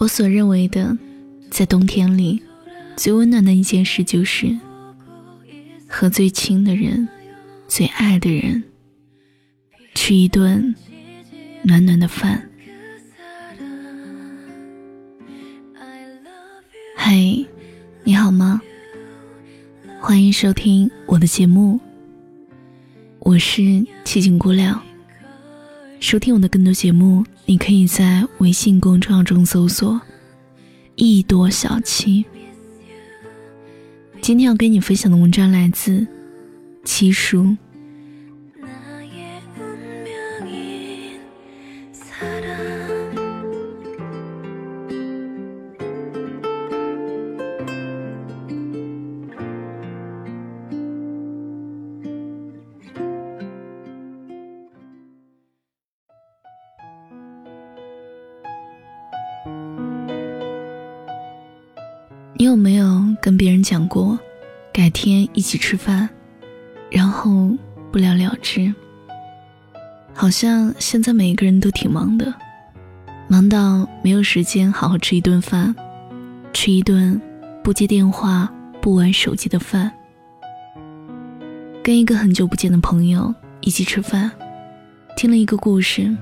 我所认为的，在冬天里最温暖的一件事，就是和最亲的人、最爱的人吃一顿暖暖的饭。嗨，你好吗？欢迎收听我的节目，我是七景姑娘。收听我的更多节目，你可以在微信公众号中搜索“一朵小七”。今天要跟你分享的文章来自七叔。改天一起吃饭，然后不了了之？好像现在每一个人都挺忙的，忙到没有时间好好吃一顿饭，吃一顿不接电话、不玩手机的饭。跟一个很久不见的朋友一起吃饭，听了一个故事，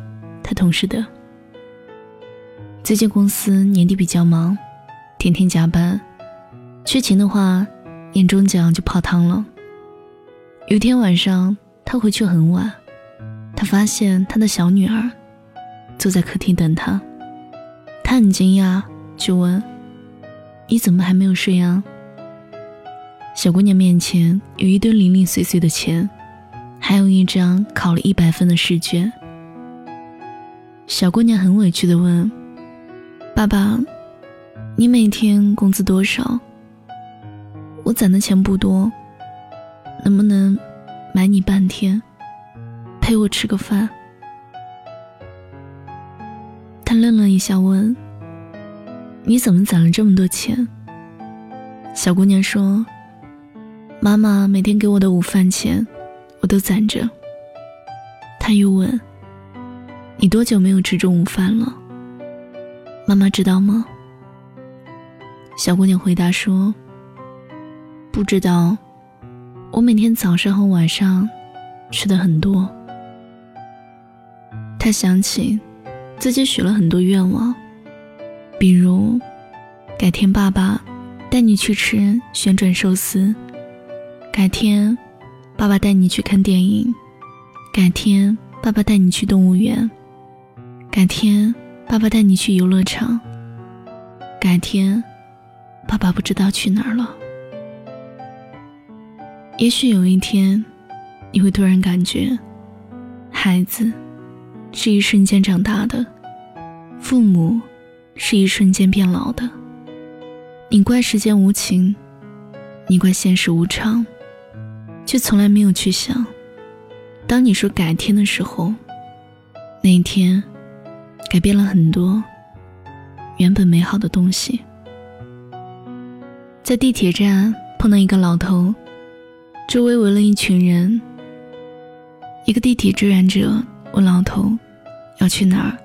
他同事的。最近公司年底比较忙，天天加班。缺勤的话，年终奖就泡汤了。有天晚上，他回去很晚，他发现他的小女儿坐在客厅等他。他很惊讶，就问：“你怎么还没有睡啊？”小姑娘面前有一堆零零碎碎的钱，还有一张考了一百分的试卷。小姑娘很委屈地问：“爸爸，你每天工资多少？”我攒的钱不多，能不能买你半天，陪我吃个饭？他愣了一下，问：“你怎么攒了这么多钱？”小姑娘说：“妈妈每天给我的午饭钱，我都攒着。”他又问：“你多久没有吃中午饭了？妈妈知道吗？”小姑娘回答说。不知道，我每天早上和晚上吃的很多。他想起自己许了很多愿望，比如改天爸爸带你去吃旋转寿司，改天爸爸带你去看电影，改天爸爸带你去动物园，改天爸爸带你去游乐场，改天爸爸不知道去哪儿了。也许有一天，你会突然感觉，孩子是一瞬间长大的，父母是一瞬间变老的。你怪时间无情，你怪现实无常，却从来没有去想，当你说改天的时候，那一天改变了很多原本美好的东西。在地铁站碰到一个老头。周围围了一群人。一个地铁志愿者问老头：“要去哪儿？”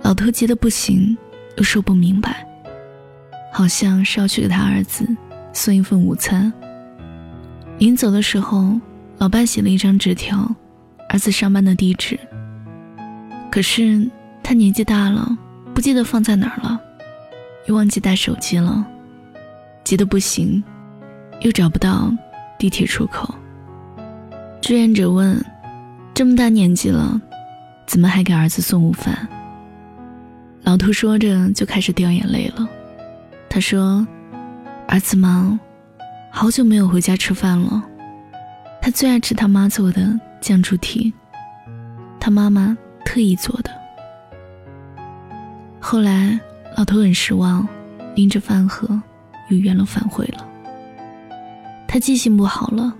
老头急得不行，又说不明白，好像是要去给他儿子送一份午餐。临走的时候，老伴写了一张纸条，儿子上班的地址。可是他年纪大了，不记得放在哪儿了，又忘记带手机了，急得不行，又找不到。地铁出口，志愿者问：“这么大年纪了，怎么还给儿子送午饭？”老头说着就开始掉眼泪了。他说：“儿子忙，好久没有回家吃饭了。他最爱吃他妈做的酱猪蹄，他妈妈特意做的。”后来，老头很失望，拎着饭盒又原路返回了。他记性不好了，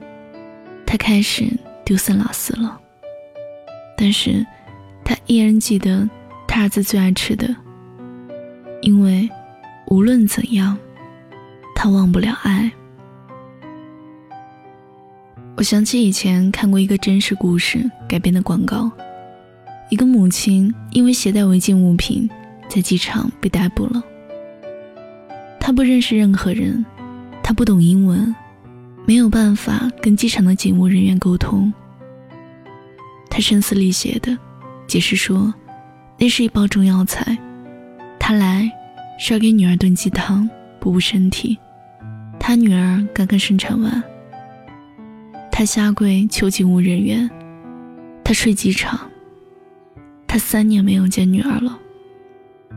他开始丢三落四了。但是，他依然记得他儿子最爱吃的，因为无论怎样，他忘不了爱。我想起以前看过一个真实故事改编的广告，一个母亲因为携带违禁物品，在机场被逮捕了。他不认识任何人，他不懂英文，没有办法跟机场的警务人员沟通。他声嘶力竭的解释说，那是一包中药材，他来是要给女儿炖鸡汤补补身体。他女儿刚刚生产完，他下跪求警务人员，他睡机场，他三年没有见女儿了，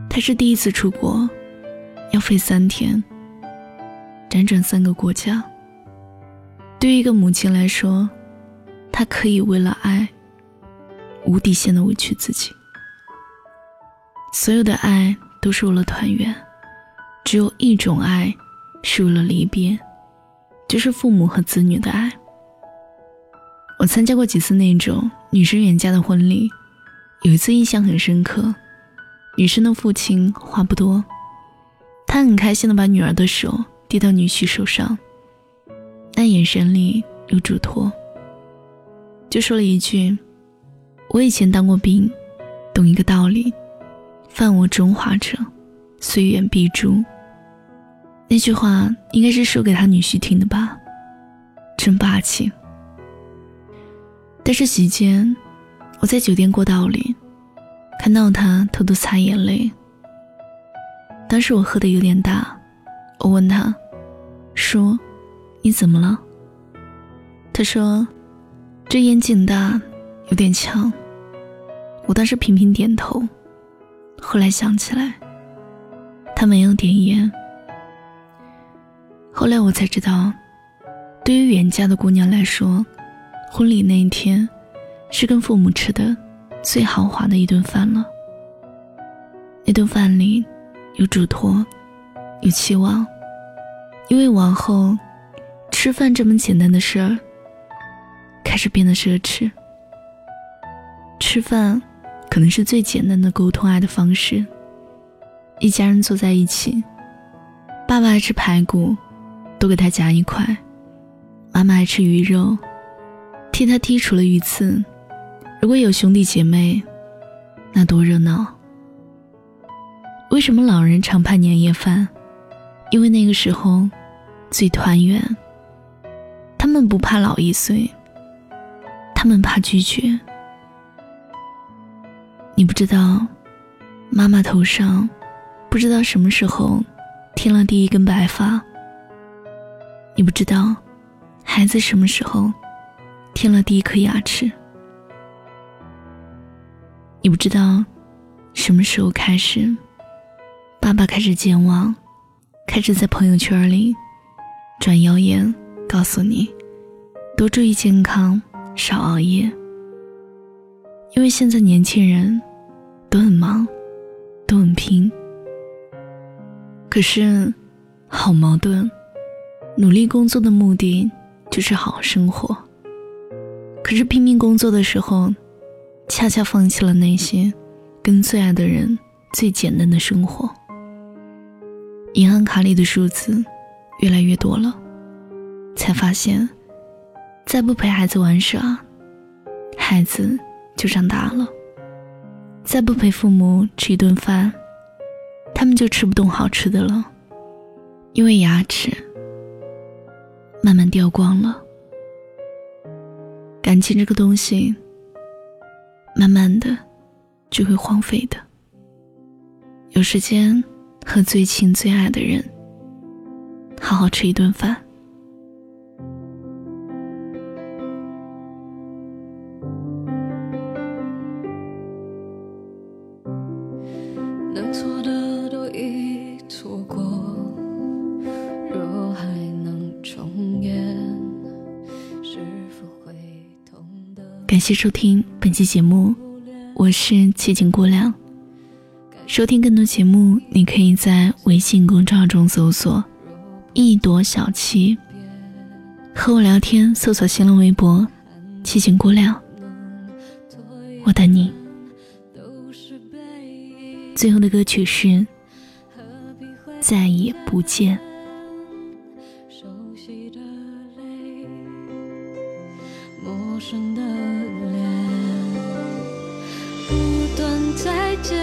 他是第一次出国。要飞三天，辗转三个国家。对于一个母亲来说，她可以为了爱，无底线的委屈自己。所有的爱都是为了团圆，只有一种爱是为了离别，就是父母和子女的爱。我参加过几次那种女生远嫁的婚礼，有一次印象很深刻，女生的父亲话不多。他很开心的把女儿的手递到女婿手上，那眼神里有嘱托，就说了一句：“我以前当过兵，懂一个道理，犯我中华者，虽远必诛。”那句话应该是说给他女婿听的吧，真霸气。但是席间，我在酒店过道里，看到他偷偷擦眼泪。当时我喝的有点大，我问他，说：“你怎么了？”他说：“这烟劲大，有点呛。”我当时频频点头，后来想起来，他没有点烟。后来我才知道，对于远嫁的姑娘来说，婚礼那一天，是跟父母吃的最豪华的一顿饭了。那顿饭里。有嘱托，有期望，因为往后吃饭这么简单的事儿开始变得奢侈。吃饭可能是最简单的沟通爱的方式。一家人坐在一起，爸爸爱吃排骨，多给他夹一块；妈妈爱吃鱼肉，替他剔除了鱼刺。如果有兄弟姐妹，那多热闹。为什么老人常盼年夜饭？因为那个时候最团圆。他们不怕老一岁，他们怕拒绝。你不知道，妈妈头上不知道什么时候添了第一根白发。你不知道，孩子什么时候添了第一颗牙齿。你不知道，什么时候开始。爸爸开始健忘，开始在朋友圈里转谣言，告诉你多注意健康，少熬夜。因为现在年轻人都很忙，都很拼。可是，好矛盾。努力工作的目的就是好好生活，可是拼命工作的时候，恰恰放弃了那些跟最爱的人最简单的生活。银行卡里的数字越来越多了，才发现，再不陪孩子玩耍，孩子就长大了；再不陪父母吃一顿饭，他们就吃不动好吃的了，因为牙齿慢慢掉光了。感情这个东西，慢慢的就会荒废的。有时间。和最亲最爱的人好好吃一顿饭。能错的都已错过，若还能重演，是否会痛的？感谢收听本期节目，我是七景姑娘。收听更多节目，你可以在微信公众号中搜索“一朵小七”，和我聊天，搜索新浪微博“七情姑娘”，我等你。最后的歌曲是《再也不见》。陌生的脸，不断再见。